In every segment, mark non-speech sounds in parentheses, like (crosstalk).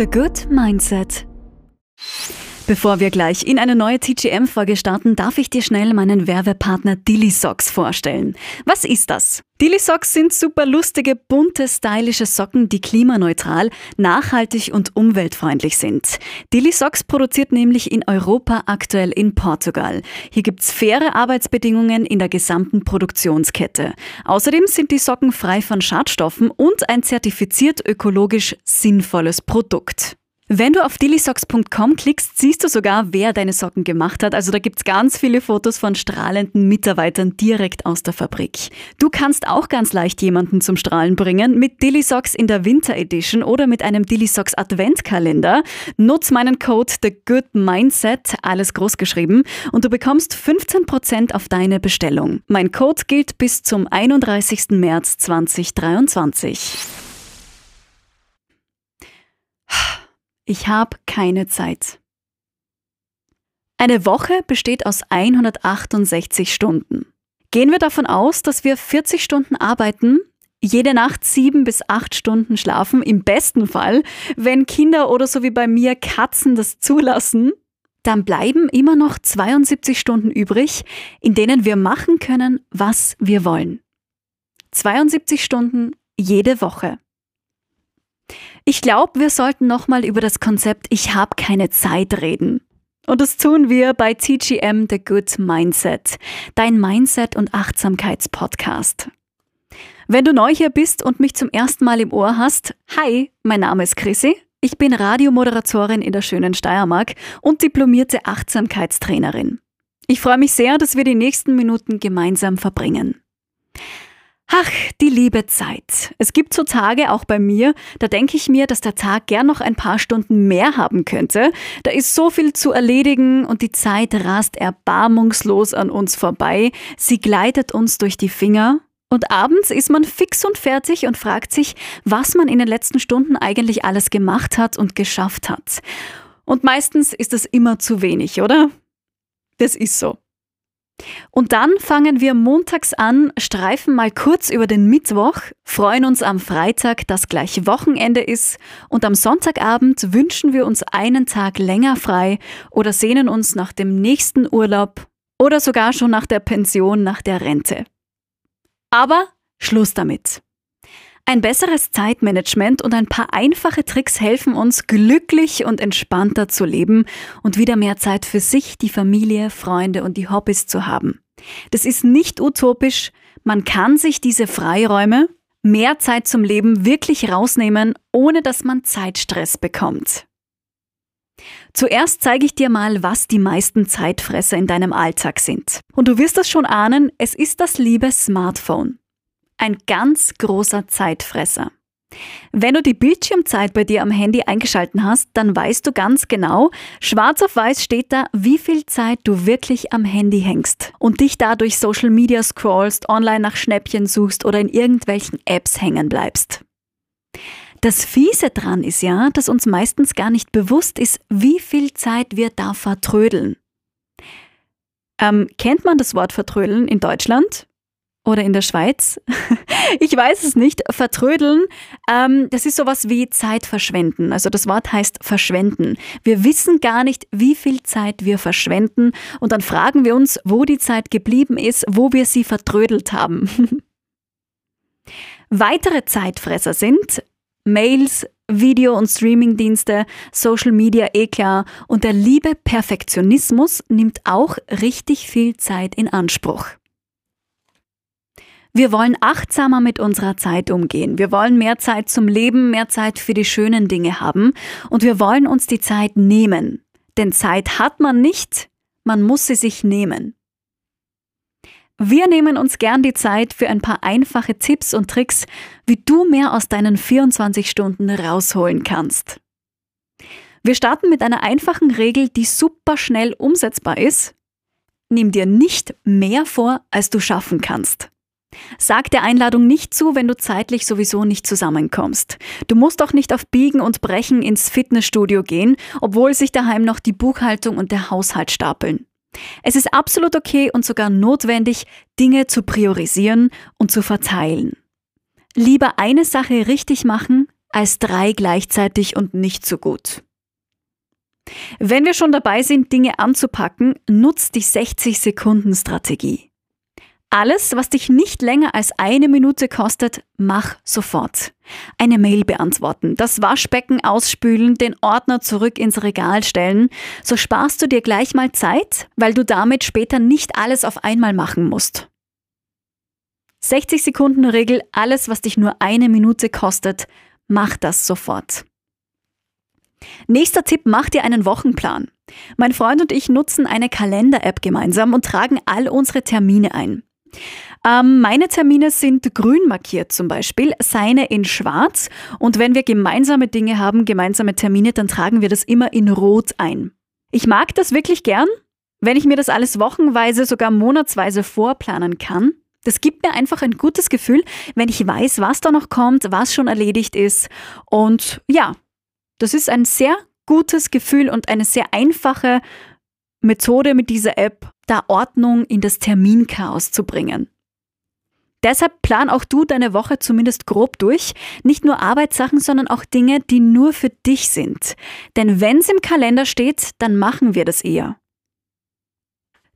The Good Mindset. Bevor wir gleich in eine neue TGM-Folge starten, darf ich dir schnell meinen Werbepartner Dilly Socks vorstellen. Was ist das? Dilly Socks sind super lustige, bunte, stylische Socken, die klimaneutral, nachhaltig und umweltfreundlich sind. Dilly Socks produziert nämlich in Europa aktuell in Portugal. Hier gibt's faire Arbeitsbedingungen in der gesamten Produktionskette. Außerdem sind die Socken frei von Schadstoffen und ein zertifiziert ökologisch sinnvolles Produkt. Wenn du auf dillysocks.com klickst, siehst du sogar, wer deine Socken gemacht hat. Also da gibt's ganz viele Fotos von strahlenden Mitarbeitern direkt aus der Fabrik. Du kannst auch ganz leicht jemanden zum Strahlen bringen mit Dillysocks in der Winter Edition oder mit einem Dillysocks Adventkalender. Nutz meinen Code The Good Mindset, alles groß geschrieben, und du bekommst 15% auf deine Bestellung. Mein Code gilt bis zum 31. März 2023. Ich habe keine Zeit. Eine Woche besteht aus 168 Stunden. Gehen wir davon aus, dass wir 40 Stunden arbeiten, jede Nacht sieben bis acht Stunden schlafen, im besten Fall, wenn Kinder oder so wie bei mir Katzen das zulassen, dann bleiben immer noch 72 Stunden übrig, in denen wir machen können, was wir wollen. 72 Stunden jede Woche. Ich glaube, wir sollten nochmal über das Konzept Ich habe keine Zeit reden. Und das tun wir bei TGM The Good Mindset, dein Mindset- und Achtsamkeitspodcast. Wenn du neu hier bist und mich zum ersten Mal im Ohr hast, hi, mein Name ist Chrissy. Ich bin Radiomoderatorin in der schönen Steiermark und diplomierte Achtsamkeitstrainerin. Ich freue mich sehr, dass wir die nächsten Minuten gemeinsam verbringen. Ach, die liebe Zeit. Es gibt so Tage, auch bei mir, da denke ich mir, dass der Tag gern noch ein paar Stunden mehr haben könnte. Da ist so viel zu erledigen und die Zeit rast erbarmungslos an uns vorbei. Sie gleitet uns durch die Finger. Und abends ist man fix und fertig und fragt sich, was man in den letzten Stunden eigentlich alles gemacht hat und geschafft hat. Und meistens ist es immer zu wenig, oder? Das ist so. Und dann fangen wir montags an, streifen mal kurz über den Mittwoch, freuen uns am Freitag, dass gleich Wochenende ist und am Sonntagabend wünschen wir uns einen Tag länger frei oder sehnen uns nach dem nächsten Urlaub oder sogar schon nach der Pension, nach der Rente. Aber Schluss damit. Ein besseres Zeitmanagement und ein paar einfache Tricks helfen uns, glücklich und entspannter zu leben und wieder mehr Zeit für sich, die Familie, Freunde und die Hobbys zu haben. Das ist nicht utopisch, man kann sich diese Freiräume, mehr Zeit zum Leben wirklich rausnehmen, ohne dass man Zeitstress bekommt. Zuerst zeige ich dir mal, was die meisten Zeitfresser in deinem Alltag sind. Und du wirst das schon ahnen, es ist das liebe Smartphone ein ganz großer Zeitfresser. Wenn du die Bildschirmzeit bei dir am Handy eingeschalten hast, dann weißt du ganz genau, schwarz auf weiß steht da, wie viel Zeit du wirklich am Handy hängst und dich da durch Social Media scrollst, online nach Schnäppchen suchst oder in irgendwelchen Apps hängen bleibst. Das Fiese dran ist ja, dass uns meistens gar nicht bewusst ist, wie viel Zeit wir da vertrödeln. Ähm, kennt man das Wort vertrödeln in Deutschland? Oder in der Schweiz. (laughs) ich weiß es nicht. Vertrödeln, ähm, das ist sowas wie Zeit verschwenden. Also das Wort heißt verschwenden. Wir wissen gar nicht, wie viel Zeit wir verschwenden und dann fragen wir uns, wo die Zeit geblieben ist, wo wir sie vertrödelt haben. (laughs) Weitere Zeitfresser sind Mails, Video- und Streamingdienste, Social Media, eh klar. Und der liebe Perfektionismus nimmt auch richtig viel Zeit in Anspruch. Wir wollen achtsamer mit unserer Zeit umgehen. Wir wollen mehr Zeit zum Leben, mehr Zeit für die schönen Dinge haben und wir wollen uns die Zeit nehmen. Denn Zeit hat man nicht, man muss sie sich nehmen. Wir nehmen uns gern die Zeit für ein paar einfache Tipps und Tricks, wie du mehr aus deinen 24 Stunden rausholen kannst. Wir starten mit einer einfachen Regel, die super schnell umsetzbar ist. Nimm dir nicht mehr vor, als du schaffen kannst. Sag der Einladung nicht zu, wenn du zeitlich sowieso nicht zusammenkommst. Du musst auch nicht auf Biegen und Brechen ins Fitnessstudio gehen, obwohl sich daheim noch die Buchhaltung und der Haushalt stapeln. Es ist absolut okay und sogar notwendig, Dinge zu priorisieren und zu verteilen. Lieber eine Sache richtig machen, als drei gleichzeitig und nicht so gut. Wenn wir schon dabei sind, Dinge anzupacken, nutzt die 60-Sekunden-Strategie. Alles, was dich nicht länger als eine Minute kostet, mach sofort. Eine Mail beantworten, das Waschbecken ausspülen, den Ordner zurück ins Regal stellen. So sparst du dir gleich mal Zeit, weil du damit später nicht alles auf einmal machen musst. 60 Sekunden Regel, alles, was dich nur eine Minute kostet, mach das sofort. Nächster Tipp, mach dir einen Wochenplan. Mein Freund und ich nutzen eine Kalender-App gemeinsam und tragen all unsere Termine ein. Ähm, meine Termine sind grün markiert zum Beispiel, seine in schwarz. Und wenn wir gemeinsame Dinge haben, gemeinsame Termine, dann tragen wir das immer in rot ein. Ich mag das wirklich gern, wenn ich mir das alles wochenweise, sogar monatsweise vorplanen kann. Das gibt mir einfach ein gutes Gefühl, wenn ich weiß, was da noch kommt, was schon erledigt ist. Und ja, das ist ein sehr gutes Gefühl und eine sehr einfache Methode mit dieser App, da Ordnung in das Terminchaos zu bringen. Deshalb plan auch du deine Woche zumindest grob durch. Nicht nur Arbeitssachen, sondern auch Dinge, die nur für dich sind. Denn wenn es im Kalender steht, dann machen wir das eher.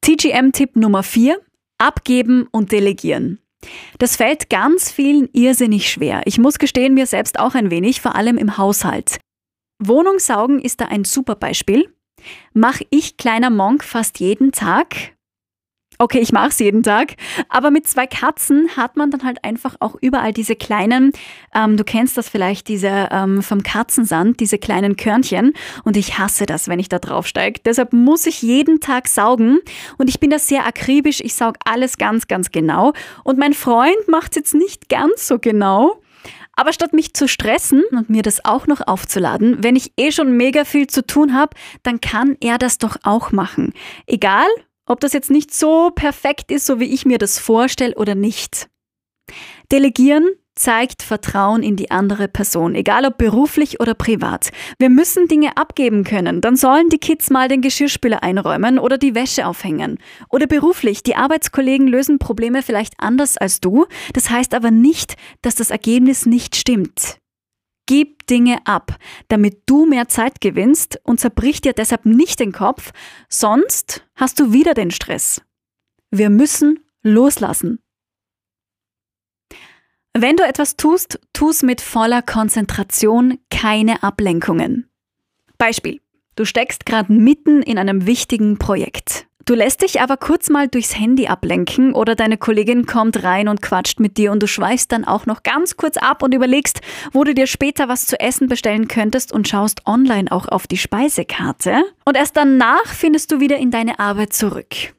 TGM-Tipp Nummer 4. Abgeben und delegieren. Das fällt ganz vielen irrsinnig schwer. Ich muss gestehen, mir selbst auch ein wenig, vor allem im Haushalt. Wohnungssaugen ist da ein super Beispiel. Mach ich kleiner Monk fast jeden Tag. Okay, ich mache es jeden Tag, aber mit zwei Katzen hat man dann halt einfach auch überall diese kleinen, ähm, du kennst das vielleicht, diese ähm, vom Katzensand, diese kleinen Körnchen und ich hasse das, wenn ich da draufsteige. Deshalb muss ich jeden Tag saugen und ich bin da sehr akribisch, ich saug alles ganz, ganz genau und mein Freund macht es jetzt nicht ganz so genau. Aber statt mich zu stressen und mir das auch noch aufzuladen, wenn ich eh schon mega viel zu tun habe, dann kann er das doch auch machen. Egal, ob das jetzt nicht so perfekt ist, so wie ich mir das vorstelle oder nicht. Delegieren zeigt Vertrauen in die andere Person, egal ob beruflich oder privat. Wir müssen Dinge abgeben können. Dann sollen die Kids mal den Geschirrspüler einräumen oder die Wäsche aufhängen. Oder beruflich, die Arbeitskollegen lösen Probleme vielleicht anders als du. Das heißt aber nicht, dass das Ergebnis nicht stimmt. Gib Dinge ab, damit du mehr Zeit gewinnst und zerbrich dir deshalb nicht den Kopf, sonst hast du wieder den Stress. Wir müssen loslassen. Wenn du etwas tust, tu's mit voller Konzentration, keine Ablenkungen. Beispiel. Du steckst gerade mitten in einem wichtigen Projekt. Du lässt dich aber kurz mal durchs Handy ablenken oder deine Kollegin kommt rein und quatscht mit dir und du schweifst dann auch noch ganz kurz ab und überlegst, wo du dir später was zu essen bestellen könntest und schaust online auch auf die Speisekarte. Und erst danach findest du wieder in deine Arbeit zurück.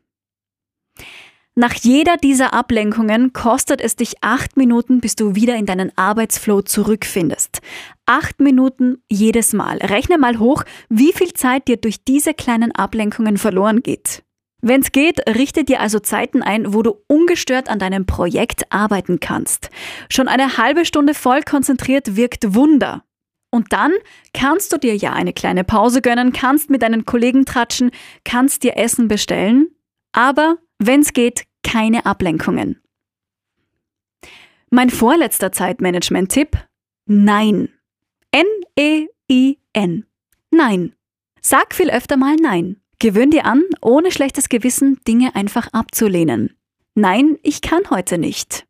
Nach jeder dieser Ablenkungen kostet es dich acht Minuten, bis du wieder in deinen Arbeitsflow zurückfindest. Acht Minuten jedes Mal. Rechne mal hoch, wie viel Zeit dir durch diese kleinen Ablenkungen verloren geht. Wenn's geht, richte dir also Zeiten ein, wo du ungestört an deinem Projekt arbeiten kannst. Schon eine halbe Stunde voll konzentriert wirkt Wunder. Und dann kannst du dir ja eine kleine Pause gönnen, kannst mit deinen Kollegen tratschen, kannst dir Essen bestellen, aber wenn es geht, keine Ablenkungen. Mein vorletzter Zeitmanagement-Tipp? Nein. N-E-I-N. Nein. Sag viel öfter mal Nein. Gewöhn dir an, ohne schlechtes Gewissen Dinge einfach abzulehnen. Nein, ich kann heute nicht.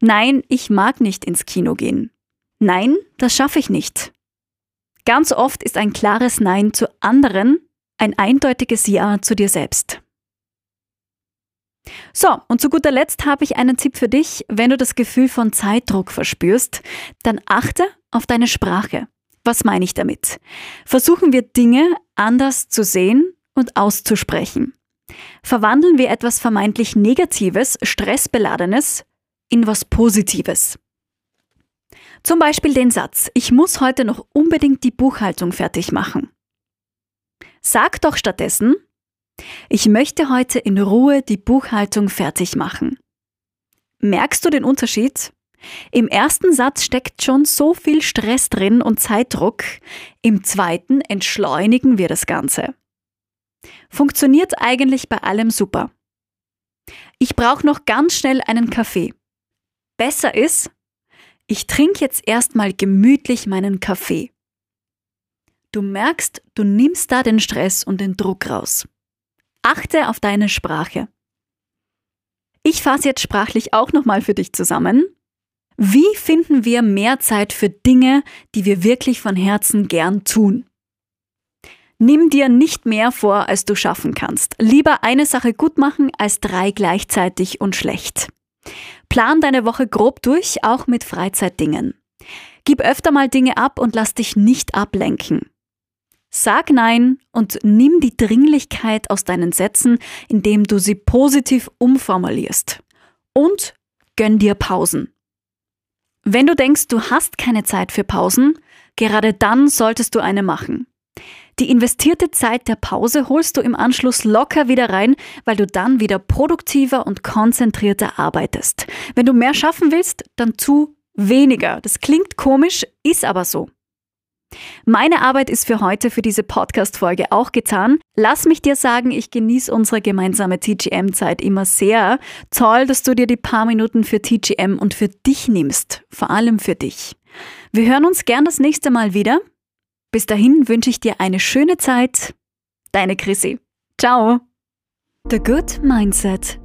Nein, ich mag nicht ins Kino gehen. Nein, das schaffe ich nicht. Ganz oft ist ein klares Nein zu anderen ein eindeutiges Ja zu dir selbst. So, und zu guter Letzt habe ich einen Tipp für dich. Wenn du das Gefühl von Zeitdruck verspürst, dann achte auf deine Sprache. Was meine ich damit? Versuchen wir Dinge anders zu sehen und auszusprechen. Verwandeln wir etwas vermeintlich Negatives, Stressbeladenes in was Positives. Zum Beispiel den Satz, ich muss heute noch unbedingt die Buchhaltung fertig machen. Sag doch stattdessen, ich möchte heute in Ruhe die Buchhaltung fertig machen. Merkst du den Unterschied? Im ersten Satz steckt schon so viel Stress drin und Zeitdruck, im zweiten entschleunigen wir das Ganze. Funktioniert eigentlich bei allem super. Ich brauche noch ganz schnell einen Kaffee. Besser ist, Ich trinke jetzt erstmal gemütlich meinen Kaffee. Du merkst, du nimmst da den Stress und den Druck raus. Achte auf deine Sprache. Ich fasse jetzt sprachlich auch nochmal für dich zusammen. Wie finden wir mehr Zeit für Dinge, die wir wirklich von Herzen gern tun? Nimm dir nicht mehr vor, als du schaffen kannst. Lieber eine Sache gut machen als drei gleichzeitig und schlecht. Plan deine Woche grob durch, auch mit Freizeitdingen. Gib öfter mal Dinge ab und lass dich nicht ablenken. Sag Nein und nimm die Dringlichkeit aus deinen Sätzen, indem du sie positiv umformulierst. Und gönn dir Pausen. Wenn du denkst, du hast keine Zeit für Pausen, gerade dann solltest du eine machen. Die investierte Zeit der Pause holst du im Anschluss locker wieder rein, weil du dann wieder produktiver und konzentrierter arbeitest. Wenn du mehr schaffen willst, dann tu weniger. Das klingt komisch, ist aber so. Meine Arbeit ist für heute für diese Podcast-Folge auch getan. Lass mich dir sagen, ich genieße unsere gemeinsame TGM-Zeit immer sehr. Toll, dass du dir die paar Minuten für TGM und für dich nimmst. Vor allem für dich. Wir hören uns gern das nächste Mal wieder. Bis dahin wünsche ich dir eine schöne Zeit. Deine Chrissy. Ciao. The Good Mindset